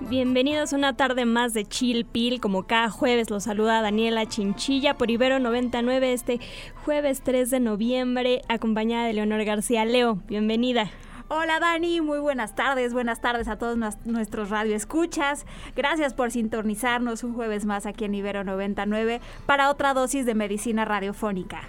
Bienvenidos a una tarde más de Chill Pill. Como cada jueves los saluda Daniela Chinchilla por Ibero 99 este jueves 3 de noviembre acompañada de Leonor García. Leo, bienvenida. Hola Dani, muy buenas tardes, buenas tardes a todos nuestros radioescuchas. Gracias por sintonizarnos un jueves más aquí en Ibero 99 para otra dosis de medicina radiofónica.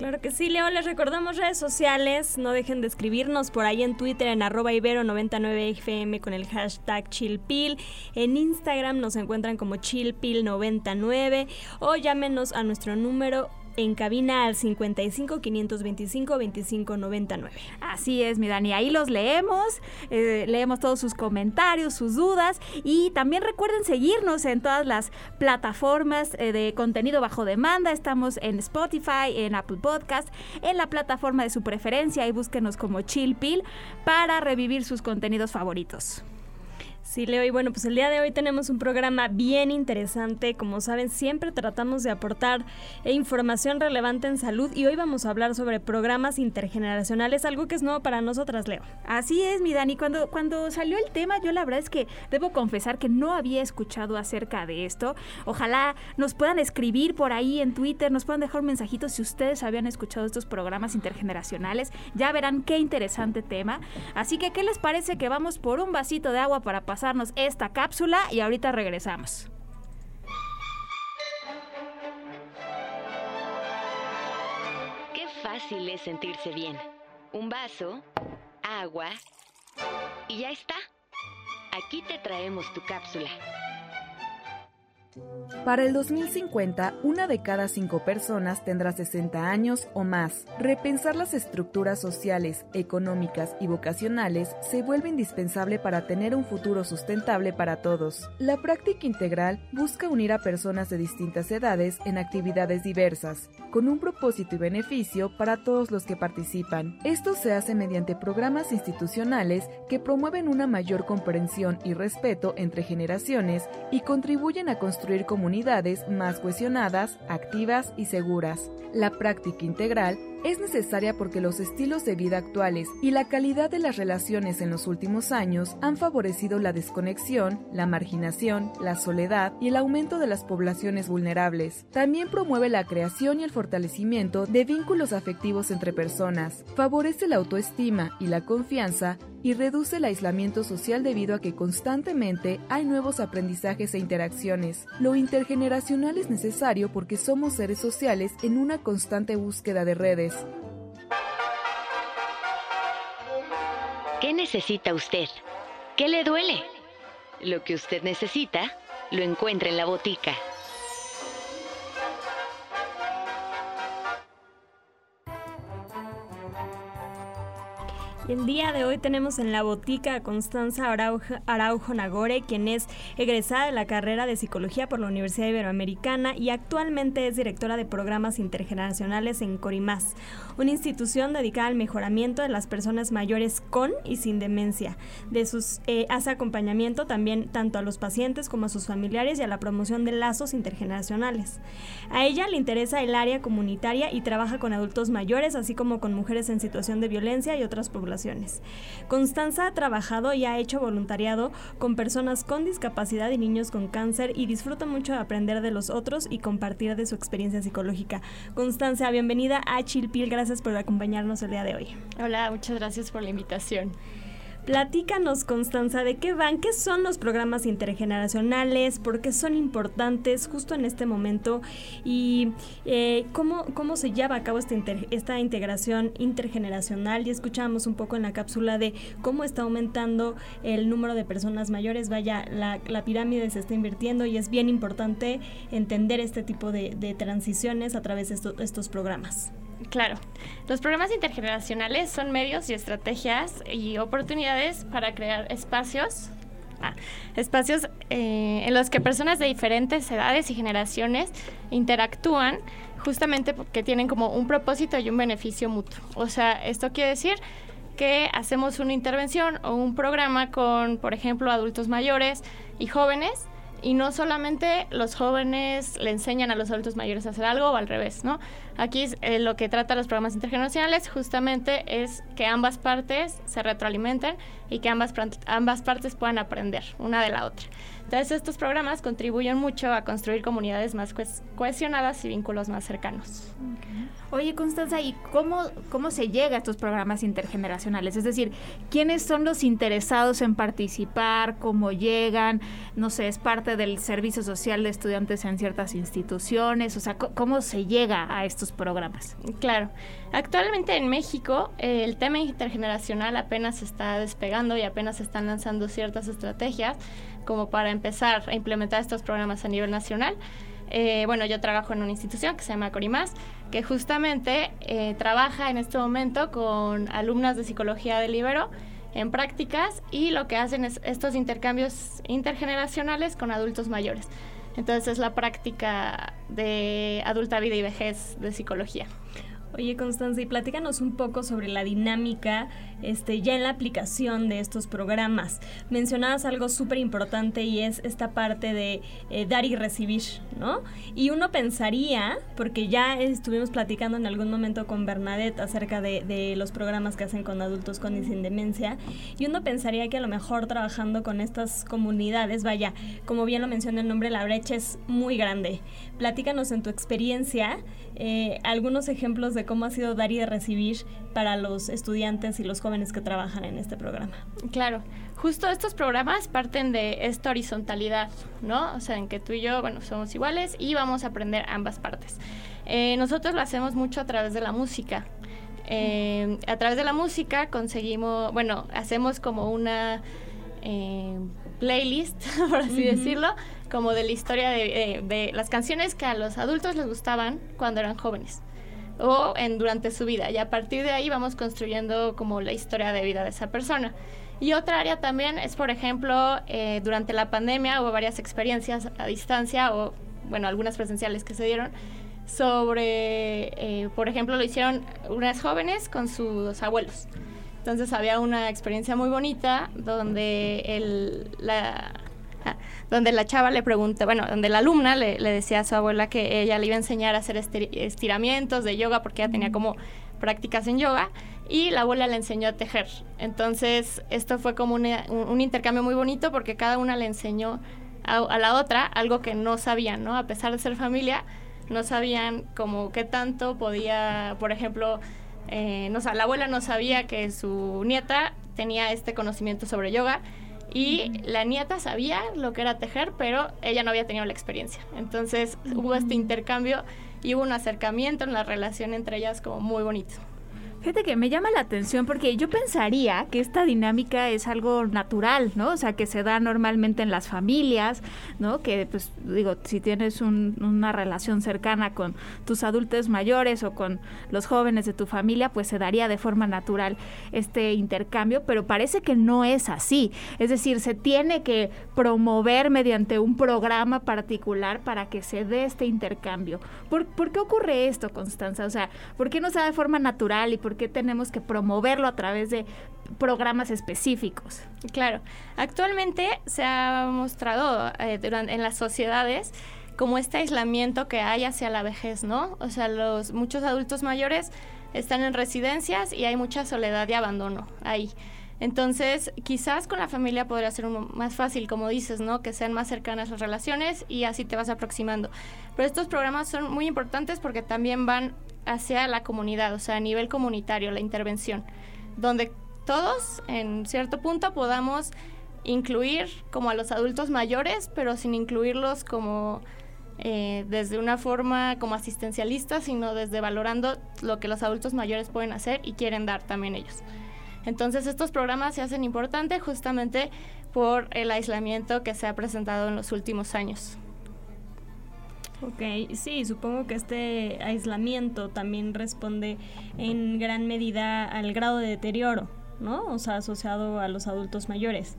Claro que sí, Leo, les recordamos redes sociales, no dejen de escribirnos por ahí en Twitter en arroba ibero99fm con el hashtag chillpil, en Instagram nos encuentran como chillpil99 o llámenos a nuestro número en cabina al 55 525 25 99. Así es, mi Dani, ahí los leemos, eh, leemos todos sus comentarios, sus dudas y también recuerden seguirnos en todas las plataformas eh, de contenido bajo demanda. Estamos en Spotify, en Apple Podcast, en la plataforma de su preferencia y búsquenos como Chill Pill para revivir sus contenidos favoritos. Sí, Leo, y bueno, pues el día de hoy tenemos un programa bien interesante. Como saben, siempre tratamos de aportar información relevante en salud y hoy vamos a hablar sobre programas intergeneracionales, algo que es nuevo para nosotras, Leo. Así es, mi Dani. Cuando, cuando salió el tema, yo la verdad es que debo confesar que no había escuchado acerca de esto. Ojalá nos puedan escribir por ahí en Twitter, nos puedan dejar un mensajito si ustedes habían escuchado estos programas intergeneracionales. Ya verán qué interesante tema. Así que, ¿qué les parece que vamos por un vasito de agua para pasar? Pasarnos esta cápsula y ahorita regresamos. Qué fácil es sentirse bien. Un vaso, agua y ya está. Aquí te traemos tu cápsula. Para el 2050, una de cada cinco personas tendrá 60 años o más. Repensar las estructuras sociales, económicas y vocacionales se vuelve indispensable para tener un futuro sustentable para todos. La práctica integral busca unir a personas de distintas edades en actividades diversas, con un propósito y beneficio para todos los que participan. Esto se hace mediante programas institucionales que promueven una mayor comprensión y respeto entre generaciones y contribuyen a construir comunidades más cohesionadas, activas y seguras. La práctica integral es necesaria porque los estilos de vida actuales y la calidad de las relaciones en los últimos años han favorecido la desconexión, la marginación, la soledad y el aumento de las poblaciones vulnerables. También promueve la creación y el fortalecimiento de vínculos afectivos entre personas, favorece la autoestima y la confianza y reduce el aislamiento social debido a que constantemente hay nuevos aprendizajes e interacciones. Lo intergeneracional es necesario porque somos seres sociales en una constante búsqueda de redes. ¿Qué necesita usted? ¿Qué le duele? Lo que usted necesita lo encuentra en la botica. El día de hoy tenemos en la botica a Constanza Araujo, Nagore, quien es egresada de la carrera de Psicología por la Universidad Iberoamericana y actualmente es directora de programas intergeneracionales en Corimás, una institución dedicada al mejoramiento de las personas mayores con y sin demencia. De sus, eh, hace acompañamiento también tanto a los pacientes como a sus familiares y a la promoción de lazos intergeneracionales. A ella le interesa el área comunitaria y trabaja con adultos mayores, así como con mujeres en situación de violencia y otras poblaciones Constanza ha trabajado y ha hecho voluntariado con personas con discapacidad y niños con cáncer y disfruta mucho de aprender de los otros y compartir de su experiencia psicológica. Constanza, bienvenida a Chilpil, gracias por acompañarnos el día de hoy. Hola, muchas gracias por la invitación. Platícanos, Constanza, de qué van, qué son los programas intergeneracionales, por qué son importantes justo en este momento y eh, cómo, cómo se lleva a cabo esta, esta integración intergeneracional. Ya escuchábamos un poco en la cápsula de cómo está aumentando el número de personas mayores. Vaya, la, pirámide se está invirtiendo y es bien importante entender este tipo de, transiciones a través de estos programas. Claro, los programas intergeneracionales son medios y estrategias y oportunidades para crear espacios ah, espacios eh, en los que personas de diferentes edades y generaciones interactúan justamente porque tienen como un propósito y un beneficio mutuo. O sea, esto quiere decir que hacemos una intervención o un programa con, por ejemplo, adultos mayores y jóvenes y no solamente los jóvenes le enseñan a los adultos mayores a hacer algo o al revés, ¿no? Aquí eh, lo que trata los programas intergeneracionales justamente es que ambas partes se retroalimenten y que ambas, ambas partes puedan aprender una de la otra. Entonces estos programas contribuyen mucho a construir comunidades más cohesionadas y vínculos más cercanos. Oye, Constanza, ¿y cómo, cómo se llega a estos programas intergeneracionales? Es decir, ¿quiénes son los interesados en participar? ¿Cómo llegan? No sé, ¿es parte del servicio social de estudiantes en ciertas instituciones? O sea, ¿cómo se llega a estos programas? Claro. Actualmente en México eh, el tema intergeneracional apenas está despegando y apenas se están lanzando ciertas estrategias como para empezar a implementar estos programas a nivel nacional. Eh, bueno, yo trabajo en una institución que se llama Corimás, que justamente eh, trabaja en este momento con alumnas de psicología del Ibero en prácticas y lo que hacen es estos intercambios intergeneracionales con adultos mayores. Entonces es la práctica de adulta vida y vejez de psicología. Oye, Constanza, y platícanos un poco sobre la dinámica este, ya en la aplicación de estos programas. Mencionabas algo súper importante y es esta parte de eh, dar y recibir, ¿no? Y uno pensaría, porque ya estuvimos platicando en algún momento con Bernadette acerca de, los programas que hacen con adultos con y sin demencia, y uno pensaría que a lo mejor trabajando con estas comunidades, vaya, como bien lo menciona el nombre, la brecha es muy grande. Platícanos en tu experiencia eh, algunos ejemplos de cómo ha sido dar y recibir para los estudiantes y los jóvenes que trabajan en este programa. Claro, justo estos programas parten de esta horizontalidad, ¿no? O sea, en que tú y yo, bueno, somos iguales y vamos a aprender ambas partes. Eh, nosotros lo hacemos mucho a través de la música. Eh, a través de la música conseguimos, bueno, hacemos como una playlist, por así decirlo, como de la historia de, de, las canciones que a los adultos les gustaban cuando eran jóvenes o en durante su vida y a partir de ahí vamos construyendo como la historia de vida de esa persona. Y otra área también es, por ejemplo, eh, durante la pandemia hubo varias experiencias a distancia o, bueno, algunas presenciales que se dieron sobre, eh, por ejemplo, lo hicieron unas jóvenes con sus abuelos. Entonces había una experiencia muy bonita donde el, la, donde la chava le pregunta, bueno, donde la alumna le, decía a su abuela que ella le iba a enseñar a hacer estiramientos de yoga porque ella tenía como prácticas en yoga y la abuela le enseñó a tejer. Entonces, esto fue como un, intercambio muy bonito porque cada una le enseñó a, la otra algo que no sabían, ¿no? A pesar de ser familia, no sabían como qué tanto podía, por ejemplo, eh, no, la abuela no sabía que su nieta tenía este conocimiento sobre yoga y la nieta sabía lo que era tejer, pero ella no había tenido la experiencia. Entonces hubo este intercambio y hubo un acercamiento en la relación entre ellas como muy bonito. Fíjate que me llama la atención porque yo pensaría que esta dinámica es algo natural, ¿no? O sea, que se da normalmente en las familias, ¿no? Que, pues, digo, si tienes una relación cercana con tus adultos mayores o con los jóvenes de tu familia, pues se daría de forma natural este intercambio, pero parece que no es así. Es decir, se tiene que promover mediante un programa particular para que se dé este intercambio. ¿Por, ¿por qué ocurre esto, Constanza? O sea, ¿por qué no se da de forma natural y por qué tenemos que promoverlo a través de programas específicos. Claro, actualmente se ha mostrado eh, en las sociedades como este aislamiento que hay hacia la vejez, ¿no? O sea, los muchos adultos mayores están en residencias y hay mucha soledad y abandono ahí. Entonces, quizás con la familia podría ser más fácil, como dices, ¿no? Que sean más cercanas las relaciones y así te vas aproximando. Pero estos programas son muy importantes porque también van hacia la comunidad, o sea, a nivel comunitario, la intervención, donde todos en cierto punto podamos incluir como a los adultos mayores, pero sin incluirlos como eh, desde una forma como asistencialista, sino desde valorando lo que los adultos mayores pueden hacer y quieren dar también ellos. Entonces estos programas se hacen importantes justamente por el aislamiento que se ha presentado en los últimos años. Ok, sí, supongo que este aislamiento también responde en gran medida al grado de deterioro, ¿no? O sea, asociado a los adultos mayores.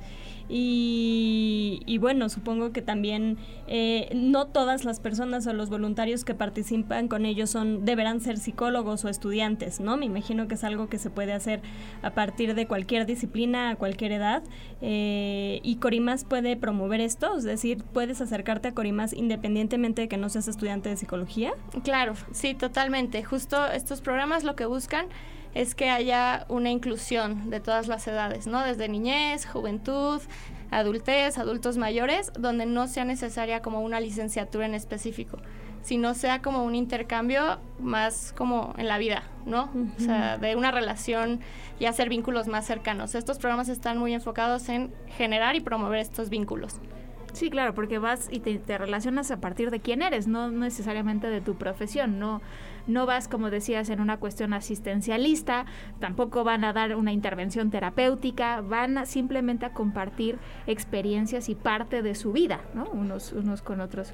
Y, y bueno, supongo que también eh, no todas las personas o los voluntarios que participan con ellos son deberán ser psicólogos o estudiantes, ¿no? Me imagino que es algo que se puede hacer a partir de cualquier disciplina, a cualquier edad. Eh, y Corimas puede promover esto, es decir, puedes acercarte a Corimas independientemente de que no seas estudiante de psicología. Claro, sí, totalmente. Justo estos programas lo que buscan es que haya una inclusión de todas las edades, ¿no? Desde niñez, juventud, adultez, adultos mayores, donde no sea necesaria como una licenciatura en específico, sino sea como un intercambio más como en la vida, ¿no? O sea, de una relación y hacer vínculos más cercanos. Estos programas están muy enfocados en generar y promover estos vínculos. Sí, claro, porque vas y te, te, relacionas a partir de quién eres, no necesariamente de tu profesión, no, no vas, como decías, en una cuestión asistencialista, tampoco van a dar una intervención terapéutica, van simplemente a compartir experiencias y parte de su vida, ¿no? Unos, unos con otros.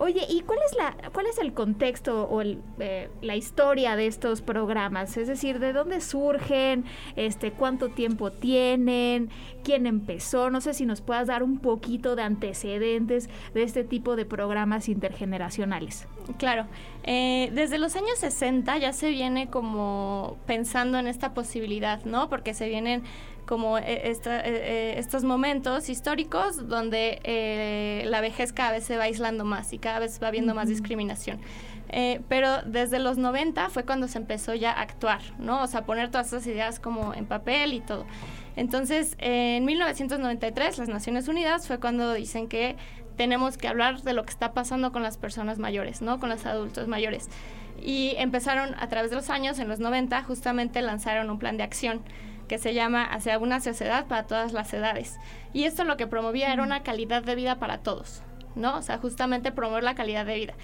Oye, ¿y cuál es la, cuál es el contexto o el, eh, la historia de estos programas? Es decir, ¿de dónde surgen? Este, ¿cuánto tiempo tienen? ¿Quién empezó? No sé si nos puedas dar un poquito de antecedentes de este tipo de programas intergeneracionales. Claro, eh, desde los años 60 ya se viene como pensando en esta posibilidad, ¿no? Porque se vienen como eh, esta, eh, estos momentos históricos donde la vejez cada vez se va aislando más y cada vez va habiendo más discriminación. pero desde los 90 fue cuando se empezó ya a actuar, ¿no? O sea, poner todas esas ideas como en papel y todo. Entonces, en 1993, las Naciones Unidas fue cuando dicen que tenemos que hablar de lo que está pasando con las personas mayores, ¿no? Con los adultos mayores. Y empezaron a través de los años, en los 90, justamente lanzaron un plan de acción que se llama Hacia una sociedad para todas las edades. Y esto lo que promovía era una calidad de vida para todos, ¿no? O sea, justamente promover la calidad de vida.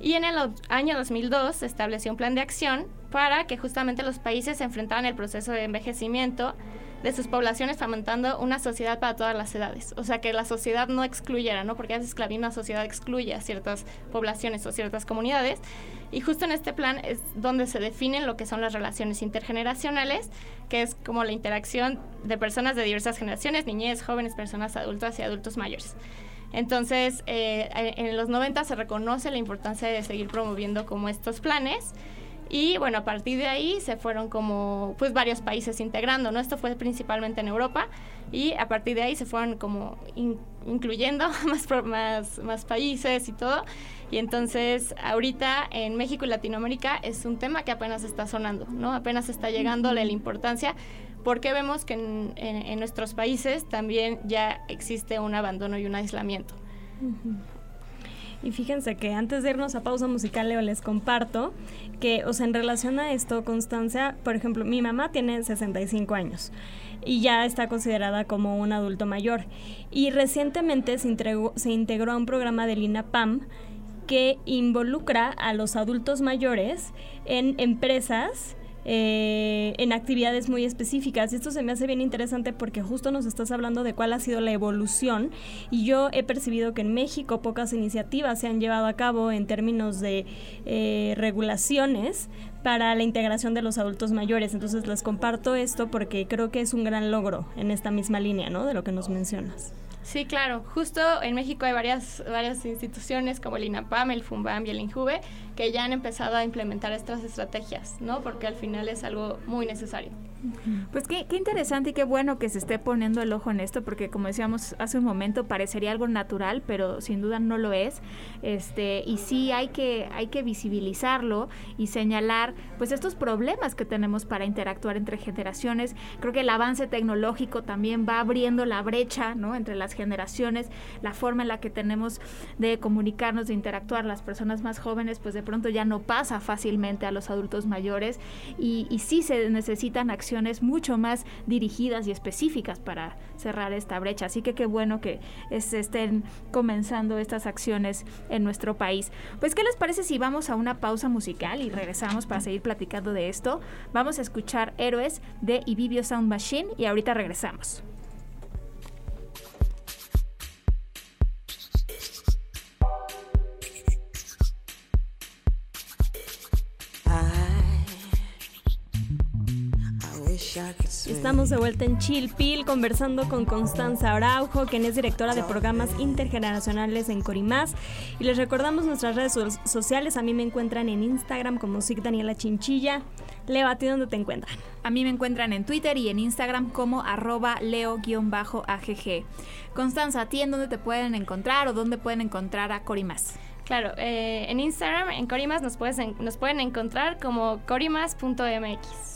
Y en el año 2002 se estableció un plan de acción para que justamente los países se enfrentaran el proceso de envejecimiento de sus poblaciones fomentando una sociedad para todas las edades. O sea, que la sociedad no excluyera, ¿no? Porque a veces claro, una sociedad excluye a ciertas poblaciones o ciertas comunidades. Y justo en este plan es donde se definen lo que son las relaciones intergeneracionales, que es como la interacción de personas de diversas generaciones, niñez, jóvenes, personas adultas y adultos mayores. Entonces, eh, en los 90 se reconoce la importancia de seguir promoviendo como estos planes y bueno, a partir de ahí se fueron como pues varios países integrando, ¿no? Esto fue principalmente en Europa y a partir de ahí se fueron como incluyendo más, más, más países y todo. Y entonces ahorita en México y Latinoamérica es un tema que apenas está sonando, ¿no? Apenas está llegando la importancia porque vemos que en, en, nuestros países también ya existe un abandono y un aislamiento. Y fíjense que antes de irnos a pausa musical, Leo, les comparto que, o sea, en relación a esto, Constancia, por ejemplo, mi mamá tiene 65 años y ya está considerada como un adulto mayor. Y recientemente se, se integró a un programa del INAPAM que involucra a los adultos mayores en empresas eh, en actividades muy específicas. Y esto se me hace bien interesante porque justo nos estás hablando de cuál ha sido la evolución y yo he percibido que en México pocas iniciativas se han llevado a cabo en términos de eh, regulaciones para la integración de los adultos mayores. Entonces les comparto esto porque creo que es un gran logro en esta misma línea, ¿no? De lo que nos mencionas. Sí, claro. Justo en México hay varias, varias instituciones como el INAPAM, el FUNBAM y el INJUVE que ya han empezado a implementar estas estrategias, ¿no? Porque al final es algo muy necesario. Pues qué, interesante y qué bueno que se esté poniendo el ojo en esto, porque como decíamos hace un momento, parecería algo natural, pero sin duda no lo es. Este, y sí hay que, hay que visibilizarlo y señalar pues estos problemas que tenemos para interactuar entre generaciones. Creo que el avance tecnológico también va abriendo la brecha ¿no? entre las generaciones, la forma en la que tenemos de comunicarnos, de interactuar las personas más jóvenes, pues de pronto ya no pasa fácilmente a los adultos mayores y, y sí se necesitan acciones mucho más dirigidas y específicas para cerrar esta brecha. Así que qué bueno que se estén comenzando estas acciones en nuestro país. Pues, ¿qué les parece si vamos a una pausa musical y regresamos para seguir platicando de esto? Vamos a escuchar Héroes de Ibibio Sound Machine y ahorita regresamos. Estamos de vuelta en Chilpil conversando con Constanza Araujo, quien es directora de programas intergeneracionales en Corimás. Y les recordamos nuestras redes so- sociales. A mí me encuentran en Instagram como SIC Daniela Chinchilla. Leo, ¿a ti dónde te encuentran? A mí me encuentran en Twitter y en Instagram como arroba leo-agg. Constanza, ¿a ti en dónde te pueden encontrar o dónde pueden encontrar a Corimás? Claro, eh, en Instagram, en Corimas, nos, puedes en- nos pueden encontrar como corimas.mx.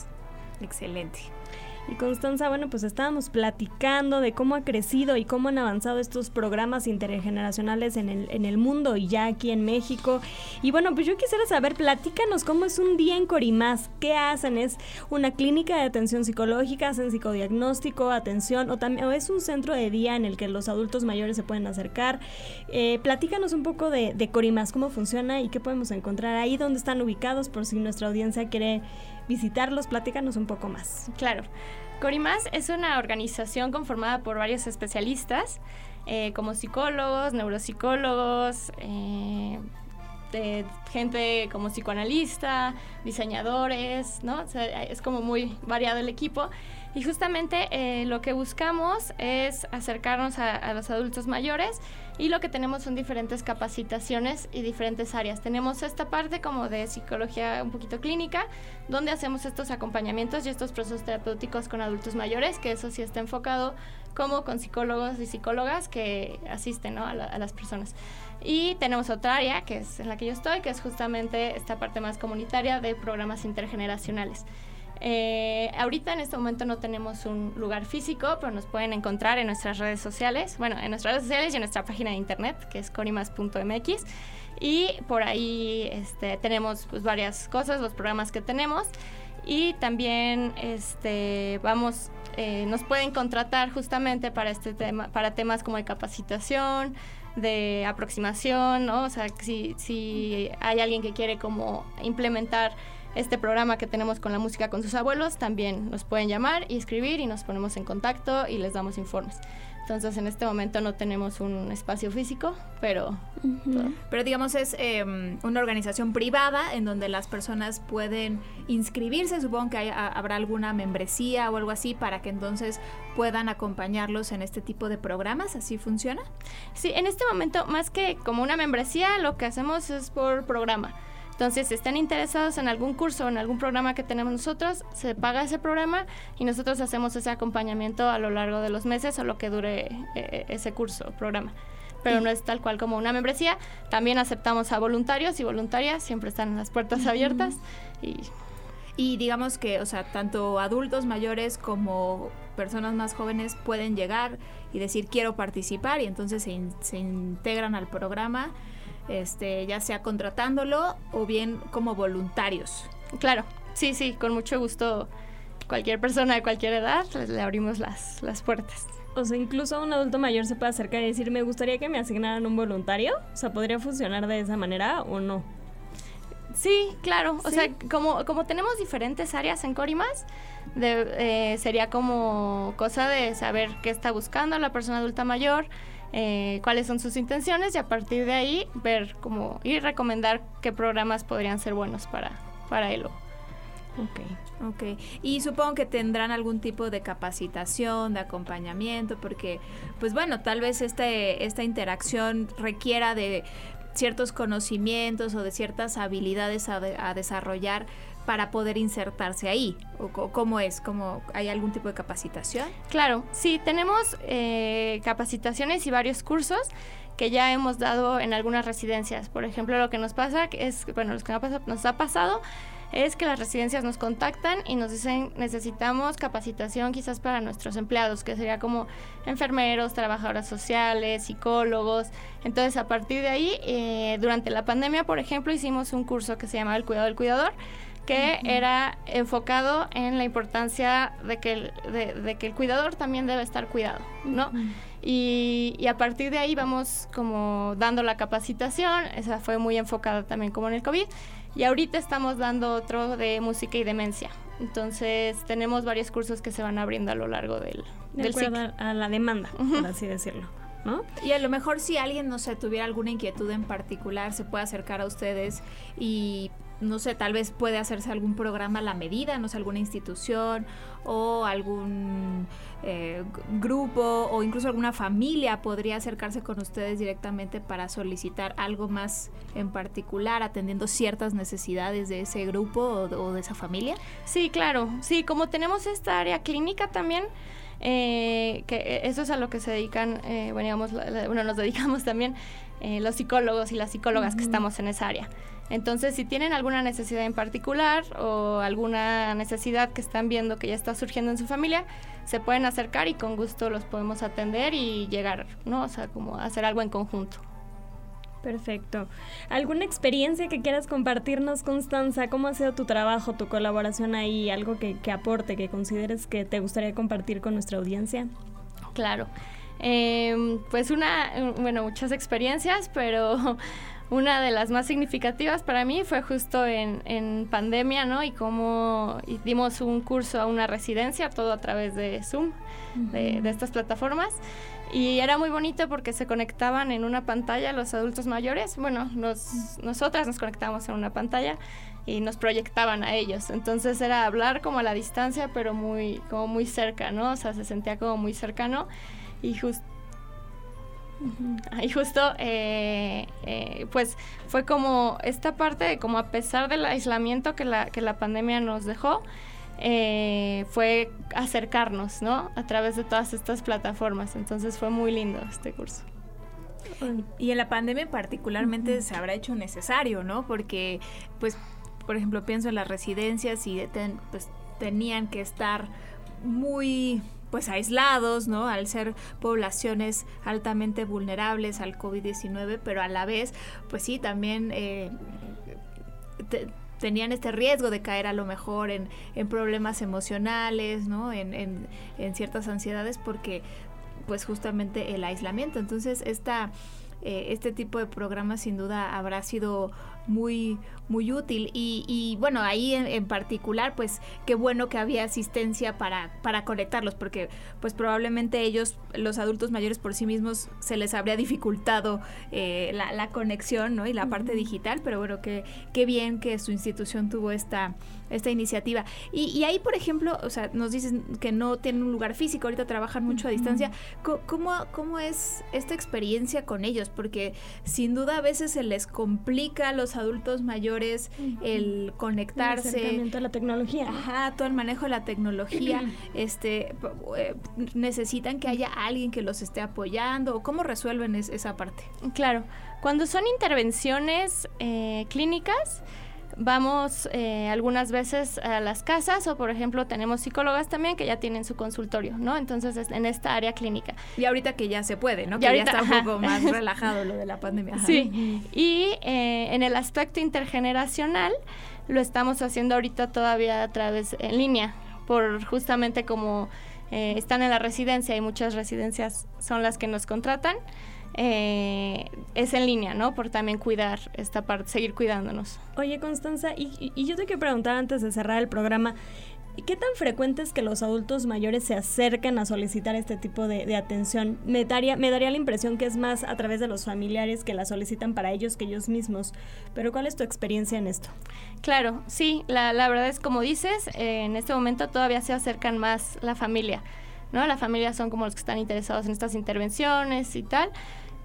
Excelente. Y Constanza, bueno, pues estábamos platicando de cómo ha crecido y cómo han avanzado estos programas intergeneracionales en el, en el mundo y ya aquí en México. Y bueno, pues yo quisiera saber, platícanos cómo es un día en Corimás. ¿Qué hacen? ¿Es una clínica de atención psicológica? ¿Hacen psicodiagnóstico, atención? ¿O, también, o es un centro de día en el que los adultos mayores se pueden acercar? Eh, platícanos un poco de, de Corimás, cómo funciona y qué podemos encontrar ahí, dónde están ubicados, por si nuestra audiencia quiere visitarlos. Platícanos un poco más. Claro. Corimás es una organización conformada por varios especialistas, eh, como psicólogos, neuropsicólogos, eh, gente como psicoanalista, diseñadores, ¿no? Es como muy variado el equipo. Y justamente eh, lo que buscamos es acercarnos a, los adultos mayores y lo que tenemos son diferentes capacitaciones y diferentes áreas. Tenemos esta parte como de psicología un poquito clínica, donde hacemos estos acompañamientos y estos procesos terapéuticos con adultos mayores, que eso sí está enfocado como con psicólogos y psicólogas que asisten a las personas. Y tenemos otra área, que es en la que yo estoy, que es justamente esta parte más comunitaria de programas intergeneracionales. Eh, ahorita en este momento no tenemos un lugar físico, pero nos pueden encontrar en nuestras redes sociales, bueno, en nuestras redes sociales y en nuestra página de internet, que es corimas.mx. Y por ahí este, tenemos pues, varias cosas, los programas que tenemos. Y también este, vamos, eh, nos pueden contratar justamente para este tema, para temas como de capacitación, de aproximación. O sea, si, si hay alguien que quiere como implementar este programa que tenemos con la música con sus abuelos, también nos pueden llamar y escribir y nos ponemos en contacto y les damos informes. Entonces, en este momento no tenemos un espacio físico, pero Pero digamos es eh, una organización privada en donde las personas pueden inscribirse, supongo que hay- a- habrá alguna membresía o algo así para que entonces puedan acompañarlos en este tipo de programas, ¿así funciona? Sí, en este momento, más que como una membresía, lo que hacemos es por programa. Entonces, si están interesados en algún curso o en algún programa que tenemos nosotros, se paga ese programa y nosotros hacemos ese acompañamiento a lo largo de los meses o lo que dure eh, ese curso o programa. Pero no es tal cual como una membresía. También aceptamos a voluntarios y voluntarias, siempre están las puertas abiertas. Y Y digamos que, o sea, tanto adultos mayores como personas más jóvenes pueden llegar y decir quiero participar y entonces se, in- se integran al programa, este, ya sea contratándolo o bien como voluntarios. claro, sí, sí, con mucho gusto. Cualquier persona de cualquier edad, les- le abrimos las, las puertas. O sea, incluso un adulto mayor se puede acercar y decir, me gustaría que me asignaran un voluntario. O sea, ¿podría funcionar de esa manera o no? Sí, claro. O Sí. sea, como, como tenemos diferentes áreas en Corimas, de, eh, sería como cosa de saber qué está buscando la persona adulta mayor, eh, cuáles son sus intenciones y a partir de ahí ver como y recomendar qué programas podrían ser buenos para, para él. Ok. Ok, y supongo que tendrán algún tipo de capacitación, de acompañamiento, porque, pues bueno, tal vez este, esta interacción requiera de ciertos conocimientos o de ciertas habilidades a, de- a desarrollar para poder insertarse ahí. ¿O cómo es? ¿Cómo, ¿Hay algún tipo de capacitación? Claro, sí, tenemos eh, capacitaciones y varios cursos que ya hemos dado en algunas residencias. Por ejemplo, lo que nos pasa es, bueno, lo que nos ha pasado es que las residencias nos contactan y nos dicen necesitamos capacitación quizás para nuestros empleados, que sería como enfermeros, trabajadoras sociales, psicólogos. Entonces, a partir de ahí, eh, durante la pandemia, por ejemplo, hicimos un curso que se llamaba El Cuidado del Cuidador, que era enfocado en la importancia de que, el, de, de que el cuidador también debe estar cuidado, ¿no? Y, y a partir de ahí vamos como dando la capacitación, esa fue muy enfocada también como en el COVID, y ahorita estamos dando otro de música y demencia. Entonces tenemos varios cursos que se van abriendo a lo largo del, De del acuerdo ciclo. a a la demanda, por así decirlo. ¿No? Y a lo mejor si alguien, no sé, tuviera alguna inquietud en particular, se puede acercar a ustedes y no sé, tal vez puede hacerse algún programa a la medida, no sé, alguna institución o algún eh, grupo o incluso alguna familia podría acercarse con ustedes directamente para solicitar algo más en particular, atendiendo ciertas necesidades de ese grupo o, de esa familia? Sí, claro. Sí, como tenemos esta área clínica también, eh, que eso es a lo que se dedican, eh, bueno, digamos, bueno, nos dedicamos también los psicólogos y las psicólogas que estamos en esa área. Entonces, si tienen alguna necesidad en particular o alguna necesidad que están viendo que ya está surgiendo en su familia, se pueden acercar y con gusto los podemos atender y llegar, ¿no? O sea, como hacer algo en conjunto. Perfecto. ¿Alguna experiencia que quieras compartirnos, Constanza? ¿Cómo ha sido tu trabajo, tu colaboración ahí? ¿Algo que, aporte, que consideres que te gustaría compartir con nuestra audiencia? Claro. Em, pues una, bueno, muchas experiencias, pero una de las más significativas para mí fue justo en, pandemia, ¿no? Y cómo dimos un curso a una residencia, todo a través de Zoom, de, estas plataformas. Y era muy bonito porque se conectaban en una pantalla los adultos mayores. Bueno, nosotras nos conectábamos en una pantalla y nos proyectaban a ellos. Entonces era hablar como a la distancia, pero muy, como muy cerca, ¿no? O sea, se sentía como muy cercano. Y justo y justo, eh, eh, pues fue como esta parte de como a pesar del aislamiento que la, que la pandemia nos dejó, eh, fue acercarnos, ¿no? A través de todas estas plataformas. Entonces fue muy lindo este curso. Y en la pandemia particularmente se habrá hecho necesario, ¿no? Porque, pues, por ejemplo, pienso en las residencias y pues tenían que estar muy pues aislados, ¿no? Al ser poblaciones altamente vulnerables al COVID-19, pero a la vez, pues sí, también eh, tenían este riesgo de caer a lo mejor en, problemas emocionales, ¿no? En, en, ciertas ansiedades porque pues justamente el aislamiento. Entonces, esta, eh, este tipo de programas sin duda habrá sido muy, muy útil. Y, bueno, ahí en, particular, pues qué bueno que había asistencia para, para conectarlos, porque pues probablemente ellos, los adultos mayores por sí mismos, se les habría dificultado eh, la, conexión ¿no? y la parte digital, pero bueno, qué, qué bien que su institución tuvo esta, esta iniciativa. Y, ahí, por ejemplo, o sea, nos dicen que no tienen un lugar físico, ahorita trabajan mucho a distancia. ¿Cómo, ¿Cómo es esta experiencia con ellos? Porque sin duda a veces se les complica a los adultos mayores el conectarse. El a la tecnología. Ajá, todo el manejo de la tecnología. este eh, Necesitan que haya alguien que los esté apoyando. ¿Cómo resuelven esa parte? Claro. Cuando son intervenciones eh, clínicas, vamos eh, algunas veces a las casas o por ejemplo tenemos psicólogas también que ya tienen su consultorio, ¿no? Entonces en esta área clínica. Y ahorita que ya se puede, ¿no? Que ya está un poco más relajado lo de la pandemia. Sí. Y eh, en el aspecto intergeneracional lo estamos haciendo ahorita todavía a través en línea por justamente como eh, están en la residencia y muchas residencias son las que nos contratan eh, es en línea, ¿no? Por también cuidar esta parte, seguir cuidándonos. Oye, Constanza, y, yo te quiero preguntar antes de cerrar el programa, ¿Qué tan frecuente es que los adultos mayores se acerquen a solicitar este tipo de, atención? Me daría, me daría la impresión que es más a través de los familiares que la solicitan para ellos que ellos mismos. Pero ¿cuál es tu experiencia en esto? Claro, sí, la, verdad es como dices, eh, en este momento todavía se acercan más la familia, ¿no? La familia son como los que están interesados en estas intervenciones y tal.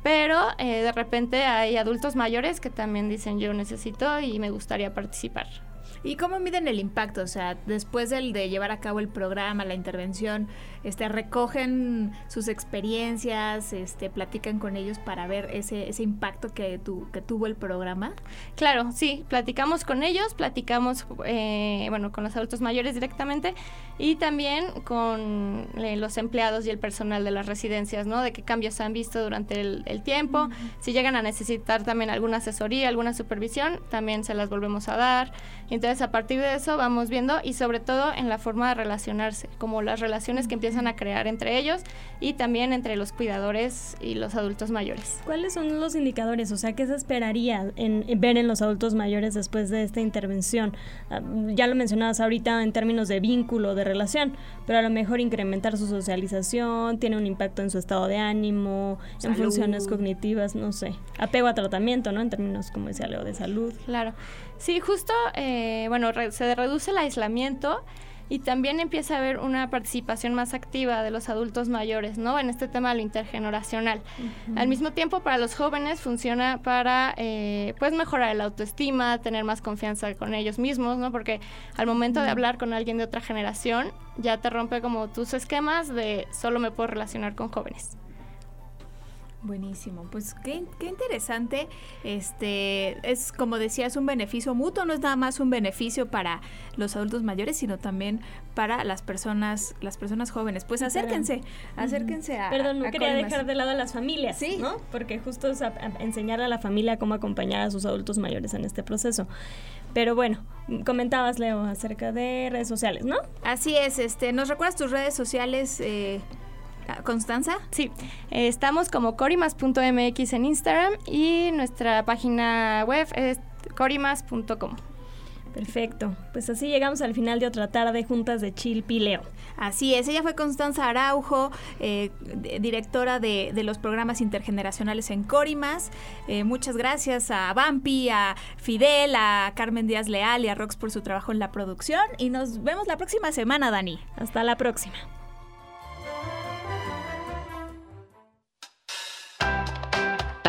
Pero eh, de repente hay adultos mayores que también dicen yo necesito y me gustaría participar. ¿Y cómo miden el impacto? O sea, después del de llevar a cabo el programa, la intervención, este, recogen sus experiencias, este, platican con ellos para ver ese, ese impacto que, tu, que tuvo el programa. Claro, sí, platicamos con ellos, platicamos, eh, bueno, con los adultos mayores directamente y también con eh, los empleados y el personal de las residencias, ¿no? De qué cambios han visto durante el, tiempo, si llegan a necesitar también alguna asesoría, alguna supervisión, también se las volvemos a dar. Entonces, Entonces, a partir de eso vamos viendo y sobre todo en la forma de relacionarse, como las relaciones que empiezan a crear entre ellos y también entre los cuidadores y los adultos mayores. ¿Cuáles son los indicadores? O sea, ¿qué se esperaría en, en ver en los adultos mayores después de esta intervención? Ah, ya lo mencionabas ahorita en términos de vínculo, de relación, pero a lo mejor incrementar su socialización, tiene un impacto en su estado de ánimo, en funciones cognitivas, no sé. Apego a tratamiento, ¿no? En términos, como decía Leo, de salud. Claro. Sí, justo, eh, bueno, re- se reduce el aislamiento y también empieza a haber una participación más activa de los adultos mayores, ¿no? En este tema de lo intergeneracional. Al mismo tiempo, para los jóvenes funciona para, eh, pues, mejorar la autoestima, tener más confianza con ellos mismos, ¿no? Porque al momento de hablar con alguien de otra generación, ya te rompe como tus esquemas de solo me puedo relacionar con jóvenes. Buenísimo, pues qué, qué interesante. Este es como decías un beneficio mutuo, no es nada más un beneficio para los adultos mayores, sino también para las personas, las personas jóvenes. Pues acérquense, acérquense a. Perdón, no a quería dejar de lado a las familias, Sí. ¿no? Porque justo es a- a enseñar a la familia cómo acompañar a sus adultos mayores en este proceso. Pero bueno, comentabas, Leo, acerca de redes sociales, ¿no? Así es, este, ¿nos recuerdas tus redes sociales, eh, Constanza? Sí, eh, estamos como corimas.mx en Instagram y nuestra página web es corimas.com. Perfecto. Pues así llegamos al final de otra tarde juntas de Chilpi Leo. Así es, ella fue Constanza Araujo, eh, directora de, de los programas intergeneracionales en Corimas. Eh, muchas gracias a Vampi, a Fidel, a Carmen Díaz Leal y a Rox por su trabajo en la producción. Y nos vemos la próxima semana, Dani. Hasta la próxima.